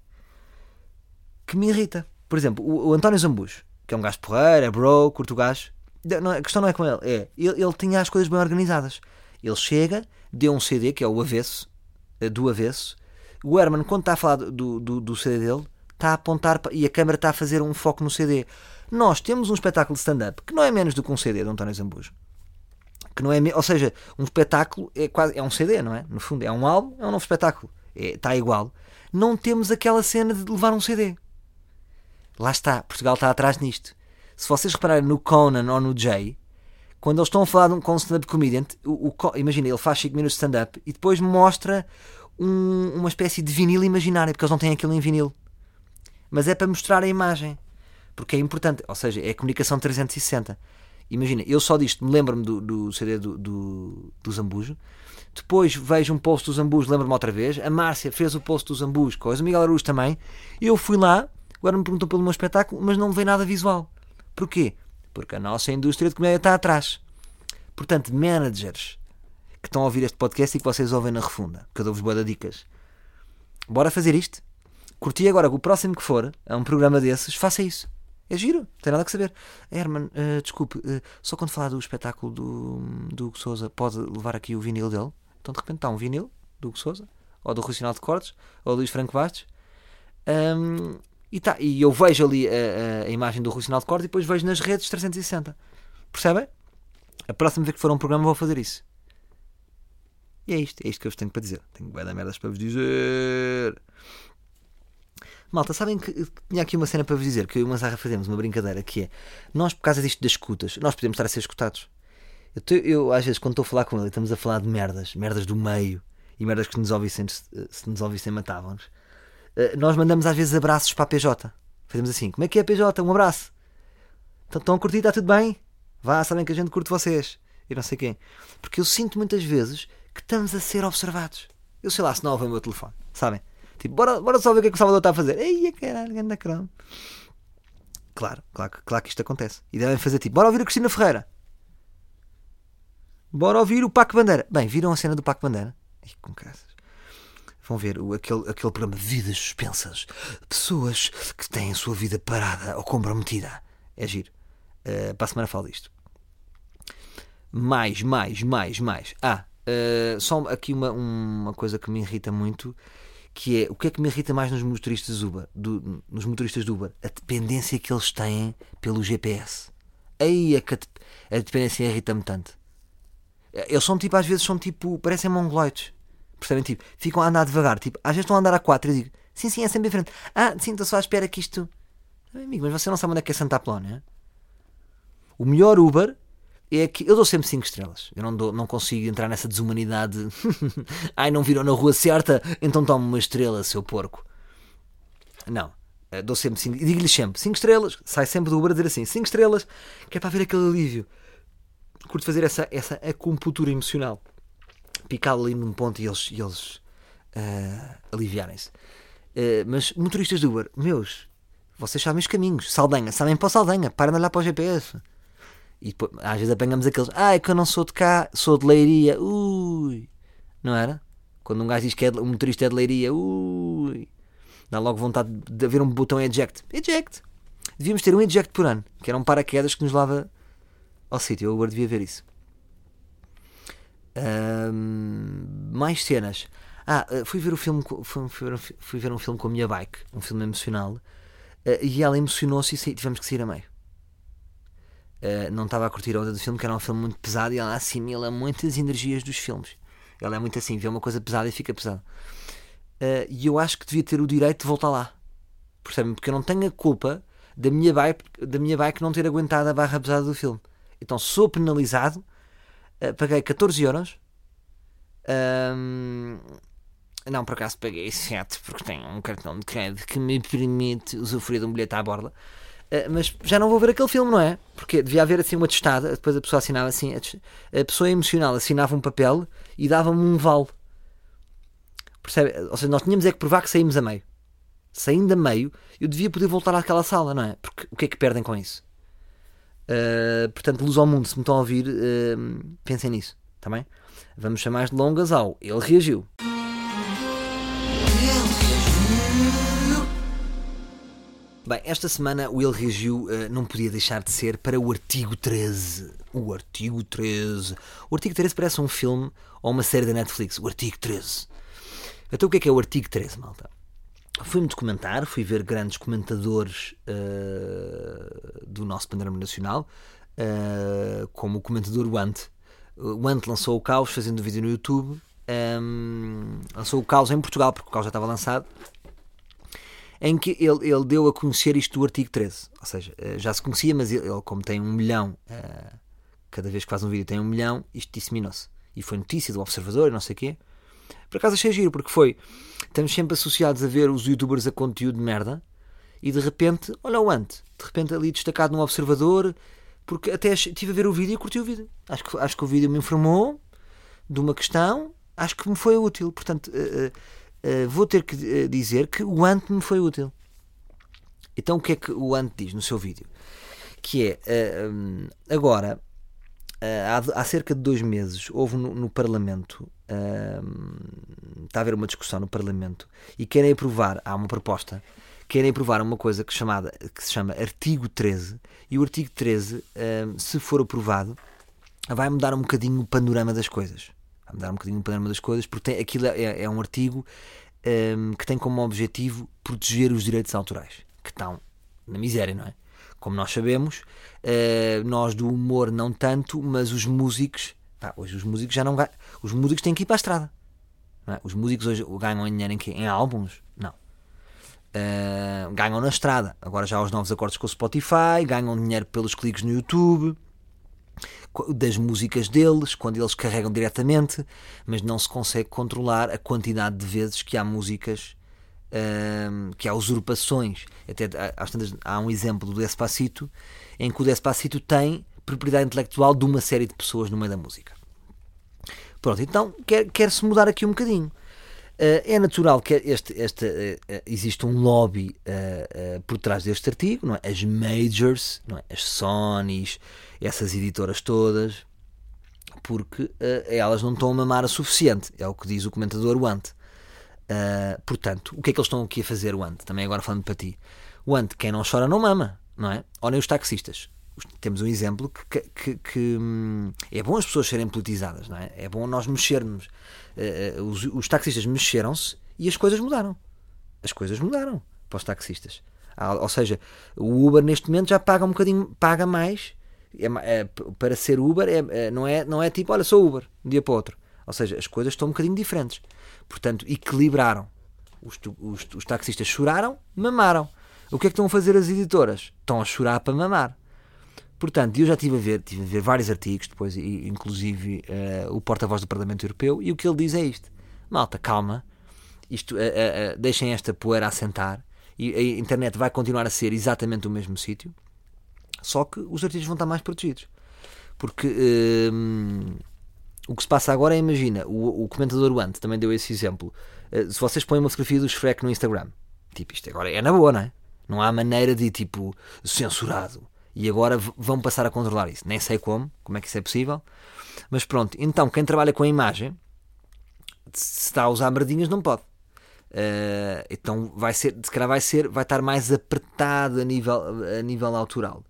que me irrita. Por exemplo, o, o António Zambujo, que é um gajo porreiro, é bro, curto gajo, não, a questão não é com ele, é. Ele, ele tinha as coisas bem organizadas. Ele chega, deu um CD, que é o avesso, eh, do avesso. O Herman, quando está a falar do, do, do CD dele, está a apontar e a câmera está a fazer um foco no CD. Nós temos um espetáculo de stand-up que não é menos do que um CD de António Zambujo. Que não é, ou seja, um espetáculo é quase é um CD, não é? No fundo, é um álbum, é um novo espetáculo. É, está igual. Não temos aquela cena de levar um CD. Lá está, Portugal está atrás nisto se vocês repararem no Conan ou no Jay, quando eles estão a falar com um stand-up comedian, o, o, imagina, ele faz 5 minutos de stand-up e depois mostra um, uma espécie de vinil imaginário, porque eles não têm aquilo em vinil. Mas é para mostrar a imagem, porque é importante, ou seja, é a comunicação 360. Imagina, eu só disto me lembro-me do, do, CD do, do, do Zambujo, depois vejo um post do Zambujo, lembro-me outra vez, a Márcia fez o post do Zambujo, coisa, o Miguel Araújo também, eu fui lá, agora me perguntou pelo meu espetáculo, mas não veio nada visual. Porquê? Porque a nossa indústria de comédia está atrás. Portanto, managers que estão a ouvir este podcast e que vocês ouvem na refunda, que eu dou-vos boas dicas. Bora fazer isto? Curti agora que o próximo que for a um programa desses, faça isso. É giro, não tem nada que saber. Herman, uh, desculpe, uh, só quando falar do espetáculo do, do Hugo Souza, pode levar aqui o vinil dele? Então de repente está um vinil do Hugo Souza, ou do Racional de Cortes, ou do Luís Franco Bastos. Um, e, tá, e eu vejo ali a, a, imagem do Rui Sinal de Corte e depois vejo nas redes 360. Percebem? A próxima vez que for um programa vou fazer isso. E é isto, é isto que eu vos tenho para dizer. Tenho bem da merdas para vos dizer. Malta, sabem que tinha aqui uma cena para vos dizer, que eu e o Manzarra fazemos uma brincadeira, que é, nós por causa disto das escutas, nós podemos estar a ser escutados. Eu, te, eu às vezes quando estou a falar com ele, estamos a falar de merdas, merdas do meio, e merdas que nos ouvissem, se nos ouvissem matavam-nos. Eh, nós mandamos às vezes abraços para a PJ. Fazemos assim, como é que é a PJ? Um abraço. Então, estão a curtir, está tudo bem? Vá, sabem que a gente curte vocês. E não sei quem. Porque eu sinto muitas vezes que estamos a ser observados. Eu sei lá se não ouvem o meu telefone, sabem? Tipo, bora, bora só ver o que é que o Salvador está a fazer. Ei, caralho, anda cromo. Claro, claro, claro que isto acontece. E devem fazer tipo, bora ouvir a Cristina Ferreira. Bora ouvir o Paco Bandeira. Bem, viram a cena do Paco Bandeira? Ai, com casas. Vão ver o, aquele, aquele programa Vidas Suspensas. Pessoas que têm a sua vida parada ou comprometida. É giro. Uh, para a semana falo disto. Mais, mais, mais, mais. Ah, uh, só aqui uma, uma coisa que me irrita muito, que é o que é que me irrita mais nos motoristas Uber, do, nos motoristas do Uber? A dependência que eles têm pelo GPS. Aí é que a, a dependência irrita-me tanto. Eles são tipo, às vezes são tipo, parecem mongoloides. Percebem? Tipo, ficam a andar devagar. Tipo, às vezes estão a andar a 4 e eu digo, sim, sim, é sempre diferente. Ah, sim, estou só à espera que isto. Amigo, mas você não sabe onde é que é Santa Apolónia? O melhor Uber é que eu dou sempre 5 estrelas. Eu não, dou, não consigo entrar nessa desumanidade. Ai, não viram na rua certa, então toma uma estrela, seu porco. Não. Eh, dou sempre 5. E digo-lhes sempre 5 estrelas. Sai sempre do Uber a dizer assim: 5 estrelas, que é para ver aquele alívio. Curto fazer essa, essa acupuntura emocional. Picá-lo ali num ponto e eles, eles uh, aliviarem-se. Uh, mas motoristas do Uber, meus, vocês sabem os caminhos. Saldanha, sabem para o Saldanha, para de olhar para o GPS. E depois, às vezes apanhamos aqueles, ah, é que eu não sou de cá, sou de Leiria, ui. Não era? Quando um gajo diz que é, um motorista é de Leiria, ui. Dá logo vontade de haver um botão eject. Eject! Devíamos ter um eject por ano, que era um paraquedas que nos leva ao sítio. Eu agora devia ver isso. Mais cenas. Ah, eh, fui ver o filme, fui, fui, ver um filme com a minha bike, um filme emocional, uh, e ela emocionou-se e tivemos que sair a meio. Uh, não estava a curtir a onda do filme, que era um filme muito pesado e ela assimila muitas energias dos filmes. Ela é muito assim, vê uma coisa pesada e fica pesada. E eu acho que devia ter o direito de voltar lá. Percebem? Porque eu não tenho a culpa da minha bike, da minha bike não ter aguentado a barra pesada do filme. Então sou penalizado, uh, paguei 14 euros. não, por acaso paguei 7 porque tenho um cartão de crédito que me permite usufruir de um bilhete à borda. Eh, mas já não vou ver aquele filme, não é? Porque devia haver assim uma testada, depois a pessoa assinava assim, a pessoa emocional assinava um papel e dava-me um vale. Percebe? Ou seja, nós tínhamos é que provar que saímos a meio. Saindo a meio, eu devia poder voltar àquela sala, não é? Porque o que é que perdem com isso? Uh, portanto, luz ao mundo, se me estão a ouvir, uh, pensem nisso, está bem? Vamos chamar de longas ao Ele Reagiu. Bem, esta semana o Ele Reagiu uh, não podia deixar de ser para o artigo 13. O artigo 13. O artigo 13 parece um filme ou uma série da Netflix. O artigo 13. Então o que é que é o artigo 13, malta? Fui-me documentar, fui ver grandes comentadores uh, do nosso panorama nacional, uh, como o comentador Want. O Ant lançou o Caos fazendo um vídeo no YouTube. Um, lançou o Caos em Portugal, porque o Caos já estava lançado em que ele, ele deu a conhecer isto do artigo 13. Ou seja, eh, já se conhecia, mas ele, como tem um milhão, cada vez que faz um vídeo tem um milhão, isto disseminou-se. E foi notícia do Observador e não sei o quê. Por acaso achei giro, porque foi. Estamos sempre associados a ver os youtubers a conteúdo de merda e de repente, olha o ante, de repente ali destacado no Observador, porque até estive a ver o vídeo e curti o vídeo. Acho que, acho que o vídeo me informou de uma questão, acho que me foi útil. Portanto, uh, uh, vou ter que dizer que o Ant me foi útil. Então o que é que o Ant diz no seu vídeo? Que é, uh, um, agora, há, há, cerca de dois meses, houve no, no Parlamento, está a haver uma discussão no Parlamento, e querem aprovar, há uma proposta, querem aprovar uma coisa que, chamada, que se chama artigo 13, e o artigo 13, se for aprovado, vai mudar um bocadinho o panorama das coisas. Vai mudar um bocadinho o panorama das coisas, porque tem, aquilo é, é um artigo um, que tem como objetivo proteger os direitos autorais, que estão na miséria, não é? Como nós sabemos, uh, nós do humor não tanto, mas os músicos, pá, hoje os músicos já não ganham, os músicos têm que ir para a estrada. É? Os músicos hoje ganham dinheiro em, em álbuns? Não. Uh, ganham na estrada. Agora já há os novos acordos com o Spotify, ganham dinheiro pelos cliques no YouTube, das músicas deles, quando eles carregam diretamente, mas não se consegue controlar a quantidade de vezes que há músicas, uh, que há usurpações. Até há um exemplo do Despacito, em que o Despacito tem propriedade intelectual de uma série de pessoas no meio da música. Pronto, então quer-se quer mudar aqui um bocadinho. Uh, é natural que este, este, uh, existe um lobby uh, por trás deste artigo, não é? as majors, não é? as Sonys, essas editoras todas, porque elas não estão a mamar o suficiente, é o que diz o comentador Want. portanto, o que é que eles estão aqui a fazer, Want? Também agora falando para ti. Want, quem não chora não mama, não é? Olhem os taxistas temos um exemplo que, que, que, hum, é bom as pessoas serem politizadas, não é? É bom nós mexermos. Uh, os, os, taxistas mexeram-se e as coisas mudaram. As coisas mudaram para os taxistas. ou seja, o Uber neste momento já paga um bocadinho, paga mais. É, é, para ser Uber é, é, não, é, não é tipo, olha, sou Uber, um dia para o outro. Ou seja, as coisas estão um bocadinho diferentes. Portanto, equilibraram. Os, os, os taxistas choraram, mamaram. O que é que estão a fazer as editoras? Estão a chorar para mamar. Portanto, eu já estive a ver, tive a ver vários artigos, depois, inclusive uh, o porta-voz do Parlamento Europeu, e o que ele diz é isto: malta, calma, isto, uh, uh, deixem esta poeira assentar, e a internet vai continuar a ser exatamente o mesmo sítio, só que os artigos vão estar mais protegidos. Porque o que se passa agora é, imagina, o, o comentador Ant também deu esse exemplo. se vocês põem uma fotografia do Shrek no Instagram, tipo, isto agora é na boa, não é? Não há maneira de, tipo, censurado e agora vão passar a controlar isso. Nem sei como, como é que isso é possível. Mas pronto, então quem trabalha com a imagem, se está a usar merdinhas, não pode. Uh, então vai ser, se calhar vai ser, vai estar mais apertado a nível, a nível autoral.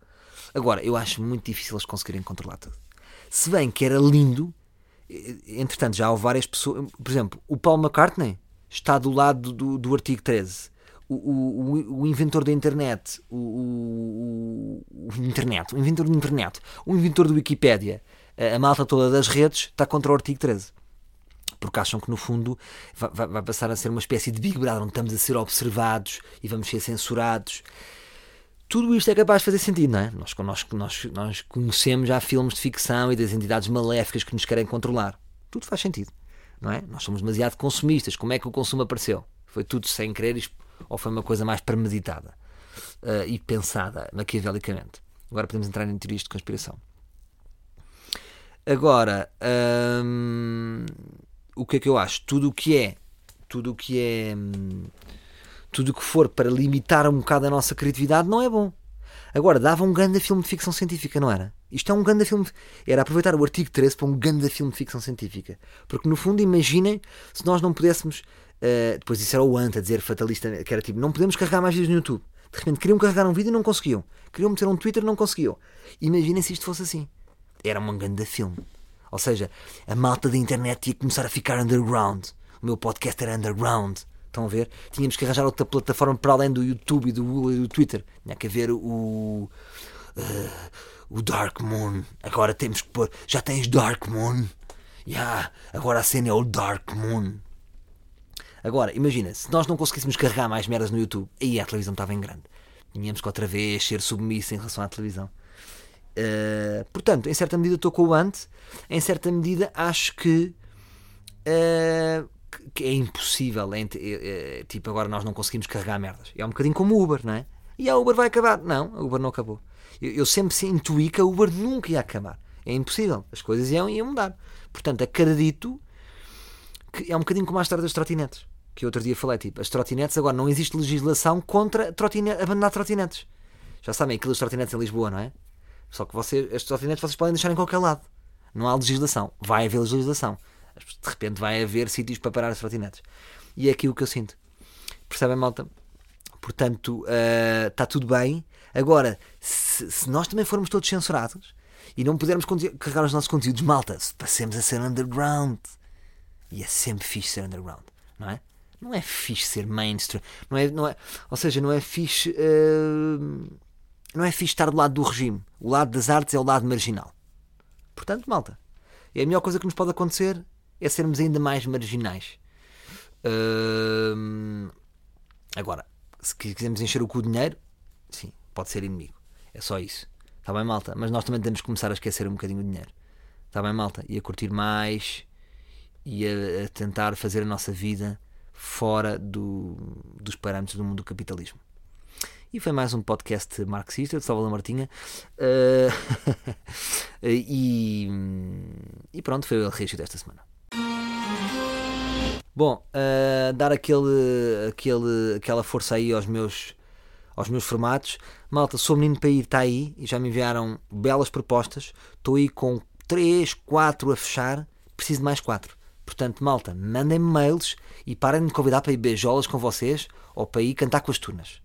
Agora, eu acho muito difícil eles conseguirem controlar tudo. Se bem que era lindo, entretanto, já há várias pessoas. Por exemplo, o Paul McCartney está do lado do, do artigo 13 o, o, o, inventor da internet, o, o, internet, o inventor da internet, o inventor do Wikipédia, a, malta toda das redes está contra o artigo 13 porque acham que no fundo vai, vai, passar a ser uma espécie de Big Brother onde estamos a ser observados e vamos ser censurados. Tudo isto é capaz de fazer sentido, não é? Nós, nós, nós, nós conhecemos já filmes de ficção e das entidades maléficas que nos querem controlar. Tudo faz sentido, não é? Nós somos demasiado consumistas. Como é que o consumo apareceu? Foi tudo sem querer ou foi uma coisa mais premeditada uh, e pensada maquiavelicamente? Agora podemos entrar em teorias de conspiração. Agora, hum, o que é que eu acho? Tudo o que é, tudo o que é, hum, tudo o que for para limitar um bocado a nossa criatividade não é bom. Agora, dava um grande filme de ficção científica, não era? Isto é um grande filme. Era aproveitar o artigo 13 para um grande filme de ficção científica. Porque, no fundo, imaginem se nós não pudéssemos Uh, depois isso era o Ant a dizer fatalista, que era tipo, não podemos carregar mais vídeos no YouTube. De repente queriam carregar um vídeo e não conseguiam. Queriam meter um Twitter e não conseguiam. Imaginem se isto fosse assim. Era um grande filme. Ou seja, a malta da internet ia começar a ficar underground. O meu podcast era underground. Estão a ver? Tínhamos que arranjar outra plataforma para além do YouTube e do do Twitter. Tinha que haver o. Uh, o Dark Moon. Agora temos que pôr. Já tens Dark Moon? Yeah, agora a cena é o Dark Moon. Agora, imagina, se nós não conseguíssemos carregar mais merdas no YouTube, aí a televisão estava em grande. Tínhamos que outra vez ser submisso em relação à televisão. Uh, portanto, em certa medida estou com o Ant, em certa medida acho que, uh, que é impossível. É, é, tipo, agora nós não conseguimos carregar merdas. É um bocadinho como o Uber, não é? E a Uber vai acabar. Não, a Uber não acabou. Eu, eu sempre intuí que a Uber nunca ia acabar. É impossível. As coisas iam, iam mudar. Portanto, acredito que é um bocadinho como a história das trotinetes que outro dia falei, tipo, as trotinetes, agora não existe legislação contra trotinete, abandonar trotinetes. Já sabem aqueles trotinetes em Lisboa, não é? Só que você, as trotinetes vocês podem deixar em qualquer lado. Não há legislação. Vai haver legislação. De repente vai haver sítios para parar as trotinetes. E é aquilo que eu sinto. Percebem, malta? Portanto, uh, está tudo bem. Agora, se, se, nós também formos todos censurados e não pudermos carregar os nossos conteúdos, malta, passemos a ser underground. E é sempre fixe ser underground, não é? Não é fixe ser mainstream. Não é, não é, ou seja, não é fixe. Uh, não é fixe estar do lado do regime. O lado das artes é o lado marginal. Portanto, malta, é a melhor coisa que nos pode acontecer é sermos ainda mais marginais. Uh, agora, se quisermos encher o cu de dinheiro, sim, pode ser inimigo. É só isso. Está bem, malta? Mas nós também temos que começar a esquecer um bocadinho o dinheiro. Está bem, malta? E a curtir mais e a, a tentar fazer a nossa vida fora do, dos parâmetros do mundo do capitalismo. E foi mais um podcast marxista de Salvador Martinha. Uh, e, e, pronto, foi o registro desta semana. Bom, uh, dar aquele, aquele, aquela força aí aos meus, aos meus formatos. Malta, sou menino para ir, está aí e já me enviaram belas propostas. Estou aí com 3, 4 a fechar. Preciso de mais 4. Portanto, malta, mandem-me mails e parem de me convidar para ir beijolas com vocês ou para ir cantar com as turnas.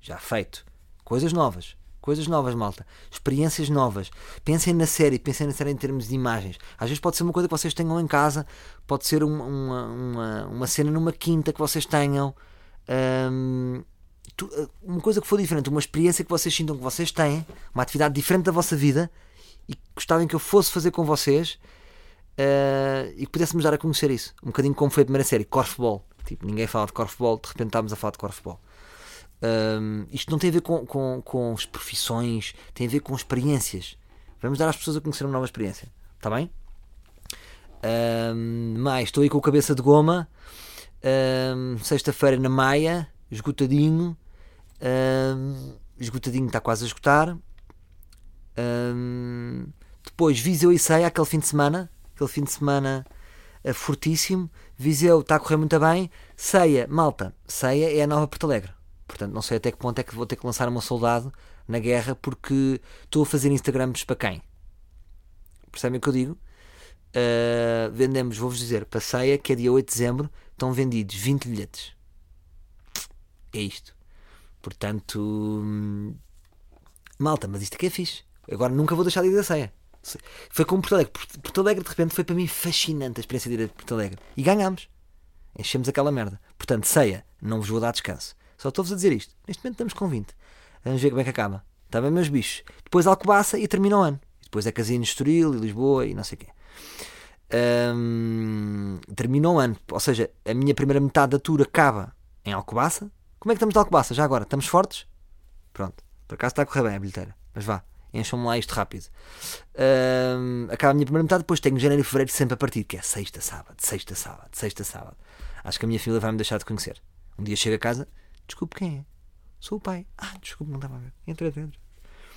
Já feito. Coisas novas. Coisas novas, malta. Experiências novas. Pensem na série, pensem na série em termos de imagens. Às vezes pode ser uma coisa que vocês tenham em casa, pode ser uma, uma, uma, uma cena numa quinta que vocês tenham. Um, uma coisa que for diferente, uma experiência que vocês sintam que vocês têm, uma atividade diferente da vossa vida e que gostavam que eu fosse fazer com vocês uh, e que pudéssemos dar a conhecer isso. Um bocadinho como foi a primeira série, Corfball. Tipo, ninguém fala de Corfball, de repente estávamos a falar de Corfball. Um, isto não tem a ver com, com, com as profissões, tem a ver com experiências. Vamos dar às pessoas a conhecer uma nova experiência. Está bem? Um, mais, estou aí com a cabeça de goma. Um, Sexta-feira na Maia, esgotadinho. Um, esgotadinho, está quase a esgotar. Depois, Viseu e Ceia, aquele fim de semana. Aquele fim de semana uh, fortíssimo. Viseu está a correr muito bem. Ceia, malta, Ceia é a nova Porto Alegre. Portanto, não sei até que ponto é que vou ter que lançar meu soldado na guerra porque estou a fazer Instagrams para quem? Percebem o que eu digo? Uh, vendemos, vou-vos dizer, para ceia, que é dia 8 de dezembro, estão vendidos 20 bilhetes. É isto. Portanto, hum, malta, mas isto aqui é fixe. Agora nunca vou deixar de ir da ceia. Foi como Porto Alegre. Porto Alegre, de repente, foi para mim fascinante a experiência de ir a Porto Alegre. E ganhámos. Enchemos aquela merda. Portanto, ceia, não vos vou dar descanso. Só estou-vos a dizer isto. Neste momento estamos com 20. Vamos ver como é que acaba. Está bem, meus bichos? Depois Alcobaça e termina o ano. Depois é Casino Estoril e Lisboa e não sei o quê. Um, termina o ano. Ou seja, a minha primeira metade da tour acaba em Alcobaça. Como é que estamos de Alcobaça já agora? Estamos fortes? Pronto. Por acaso está a correr bem a bilheteira. Mas vá. Encham-me lá isto rápido. Um, acaba a minha primeira metade, depois tenho janeiro e fevereiro sempre a partir, que é sexta, sábado, sexta, sábado, sexta, sábado. Acho que a minha família vai me deixar de conhecer. Um dia chego a casa, Desculpe, quem é? Sou o pai. Ah, desculpe, não estava a ver. Entra dentro.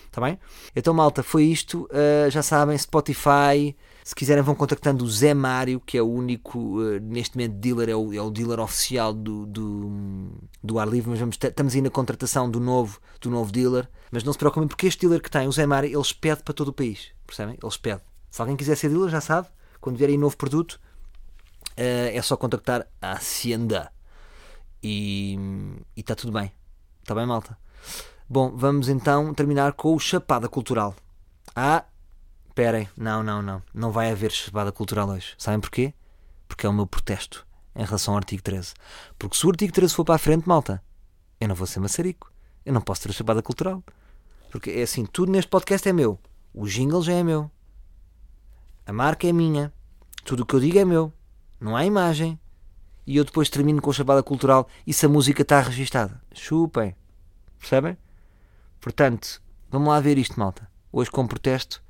Está bem? Então, malta, foi isto. Uh, já sabem, Spotify. Se quiserem, vão contactando o Zé Mário, que é o único, uh, neste momento, dealer, é o, é o dealer oficial do, do, do ar livre. Mas vamos, estamos aí na contratação do novo, do novo dealer. Mas não se preocupem, porque este dealer que tem, o Zé Mário, eles pedem para todo o país. Percebem? Eles pedem. Se alguém quiser ser dealer, já sabe. Quando vier aí novo produto, uh, é só contactar a Hacienda e está tudo bem. Está bem, malta? Bom, vamos então terminar com o Chapada Cultural. Ah, esperem, não, não, não. Não vai haver Chapada Cultural hoje. Sabem porquê? Porque é o meu protesto em relação ao artigo 13. Porque se o artigo 13 for para a frente, malta, eu não vou ser maçarico. Eu não posso ter a Chapada Cultural. Porque é assim, tudo neste podcast é meu. O jingle já é meu. A marca é minha. Tudo o que eu digo é meu. Não há imagem e eu depois termino com a chapada cultural e se a música está registada. Chupem. Percebem? Portanto, vamos lá ver isto, malta. Hoje, com protesto,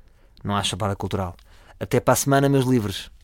não há chapada cultural. Até para a semana, meus livros.